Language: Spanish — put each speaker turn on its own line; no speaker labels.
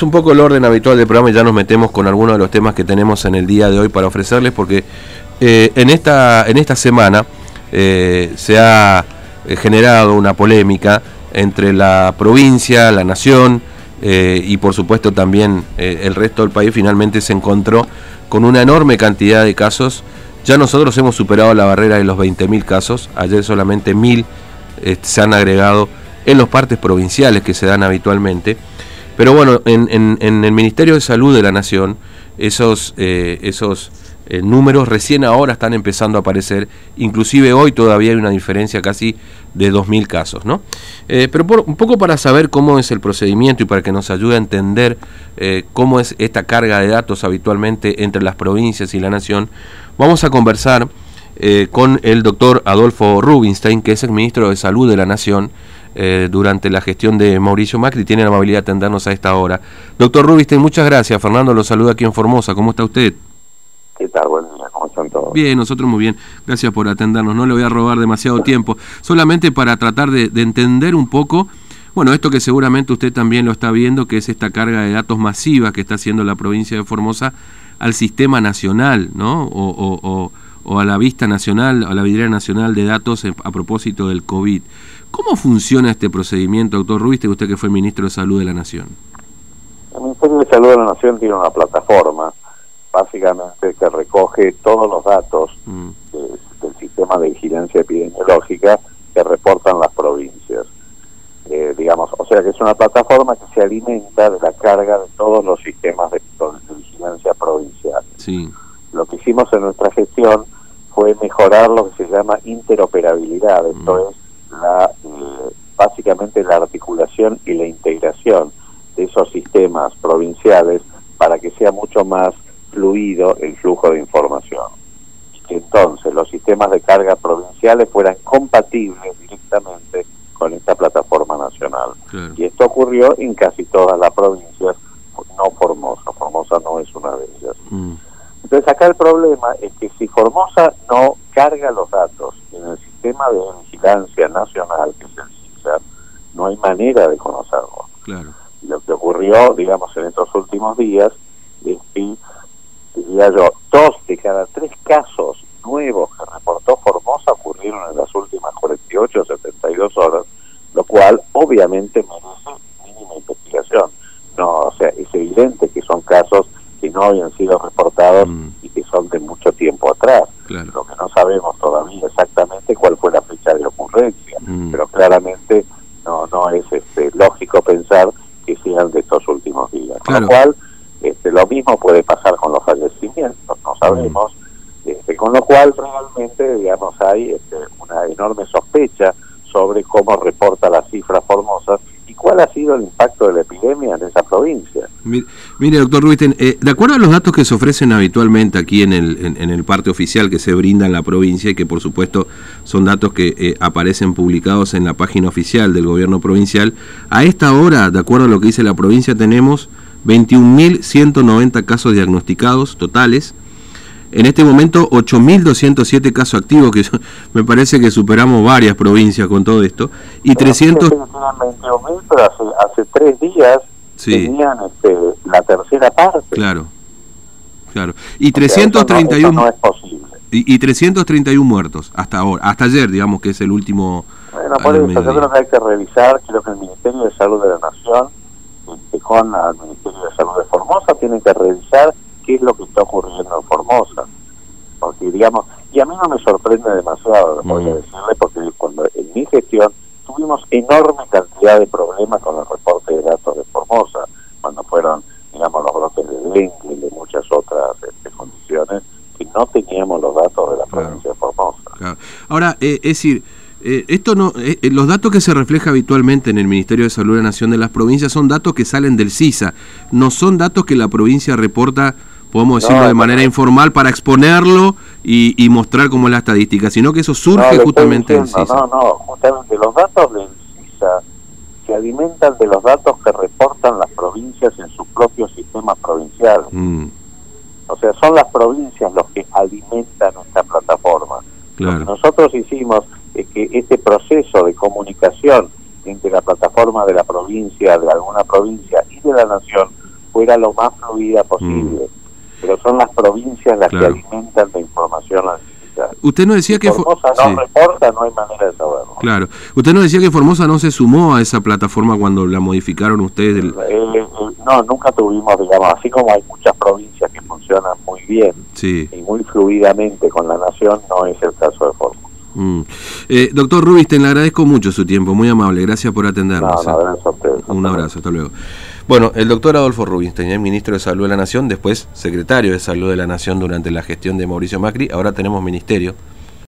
un poco el orden habitual del programa y ya nos metemos con algunos de los temas que tenemos en el día de hoy para ofrecerles, porque eh, en, esta, en esta semana eh, se ha eh, generado una polémica entre la provincia, la nación y por supuesto también el resto del país finalmente se encontró con una enorme cantidad de casos. Ya nosotros hemos superado la barrera de los 20.000 casos, ayer solamente 1.000 se han agregado en los partes provinciales que se dan habitualmente. Pero bueno, en, el Ministerio de Salud de la Nación, esos, eh, esos eh, números recién ahora están empezando a aparecer, inclusive hoy todavía hay una diferencia casi de 2.000 casos, ¿no? Eh, pero un poco para saber cómo es el procedimiento y para que nos ayude a entender cómo es esta carga de datos habitualmente entre las provincias y la Nación, vamos a conversar con el doctor Adolfo Rubinstein, que es el ministro de Salud de la Nación, eh, durante la gestión de Mauricio Macri. Tiene la amabilidad de atendernos a esta hora. Doctor Rubinstein, muchas gracias. Fernando lo saluda aquí en Formosa. ¿Cómo está usted?
¿Qué tal? Buen día. ¿Cómo están todos?
Bien, nosotros muy bien. Gracias por atendernos. No le voy a robar demasiado tiempo. Solamente para tratar de, entender un poco, bueno, esto que seguramente usted también lo está viendo, que es esta carga de datos masiva que está haciendo la provincia de Formosa al sistema nacional, ¿no? O, o a la vista nacional, a la vidriera nacional de datos a propósito del COVID. ¿Cómo funciona este procedimiento, doctor Ruiz, usted que fue ministro de Salud de la Nación?
El Ministerio de Salud de la Nación tiene una plataforma, básicamente, que recoge todos los datos mm. del sistema de vigilancia epidemiológica que reportan las provincias. Eh, digamos, o sea que es una plataforma que se alimenta de la carga de todos los sistemas de, vigilancia provincial.
Sí.
Lo que hicimos en nuestra gestión fue mejorar lo que se llama interoperabilidad, esto mm. es la, eh, básicamente la articulación y la integración de esos sistemas provinciales para que sea mucho más fluido el flujo de información. que entonces los sistemas de carga provinciales fueran compatibles directamente con esta plataforma nacional. Y esto ocurrió en casi todas las provincias, no Formosa no es una de ellas. Mm. Entonces acá el problema es que si Formosa no carga los datos en el sistema de vigilancia nacional, que es el CISA, no hay manera de conocerlo.
Claro.
Lo que ocurrió, digamos, en estos últimos días es que, diría yo, dos de cada tres casos nuevos que reportó Formosa ocurrieron en las últimas 48 o 72 horas, lo cual obviamente merece mínima investigación. No, o sea, es evidente que son casos no habían sido reportados mm. y que son de mucho tiempo atrás. Lo que no sabemos todavía exactamente cuál fue la fecha de ocurrencia, mm. pero claramente no no es este, lógico pensar que sean de estos últimos días. Con lo cual, este, lo mismo puede pasar con los fallecimientos, no sabemos. Mm. Este, con lo cual, realmente, digamos, hay este, una enorme sospecha sobre cómo reporta las cifras formosas cuál ha sido el impacto de la epidemia en esa provincia.
Mire, doctor Ruisten, eh, de acuerdo a los datos que se ofrecen habitualmente aquí en el, en, el parte oficial que se brinda en la provincia y que por supuesto son datos que eh, aparecen publicados en la página oficial del gobierno provincial, a esta hora, de acuerdo a lo que dice la provincia, tenemos 21.190 casos diagnosticados totales, en este momento 8.207 casos activos, que me parece que superamos varias provincias con todo esto, y 300...
pero hace, hace tres días tenían este, la tercera parte.
Claro, claro. Y 331...
No, es posible.
Y, 331 muertos hasta ahora, hasta ayer, digamos que es el último...
Bueno, por eso yo creo que hay que revisar, creo que el Ministerio de Salud de la Nación, este, con el Ministerio de Salud de Formosa, tienen que revisar qué es lo que está ocurriendo en Formosa. Porque, digamos, y a mí no me sorprende demasiado, voy a decirle, porque cuando en mi gestión tuvimos enorme cantidad de problemas con el reporte de datos de Formosa, cuando fueron, digamos, los brotes de dengue y de muchas otras este, condiciones, que no teníamos los datos de la provincia de Formosa.
Ahora, eh, es decir, eh, esto no, eh, los datos que se refleja habitualmente en el Ministerio de Salud de la Nación de las provincias son datos que salen del CISA, no son datos que la provincia reporta podemos decirlo de manera informal, para exponerlo y, mostrar cómo es la estadística, sino que eso surge justamente del CISA.
No, no, justamente los datos del CISA se alimentan de los datos que reportan las provincias en su propio sistema provincial. Mm. O sea, son las provincias los que alimentan esta plataforma. Lo que nosotros hicimos es que este proceso de comunicación entre la plataforma de la provincia, de alguna provincia y de la nación, fuera lo más fluida posible.
Mm.
Pero son las provincias las
Claro.
que alimentan de información a las necesidades.
Usted nos decía
Si
que... fo-
Formosa no
sí.
reporta, no hay manera de saberlo.
Claro. Usted nos decía que Formosa no se sumó a esa plataforma cuando la modificaron ustedes. del-
Eh, eh, no, nunca tuvimos, digamos, así como hay muchas provincias que funcionan muy bien
Sí.
y muy fluidamente con la nación, no es el caso de Formosa.
Mm. Eh, doctor Rubisten, le agradezco mucho su tiempo, muy amable. Gracias por
No,
atendernos.
un
eh.
abrazo a ustedes.
Un abrazo, hasta luego. Bueno, el doctor Adolfo Rubinstein, el ministro de Salud de la Nación, después secretario de Salud de la Nación durante la gestión de Mauricio Macri, ahora tenemos ministerio.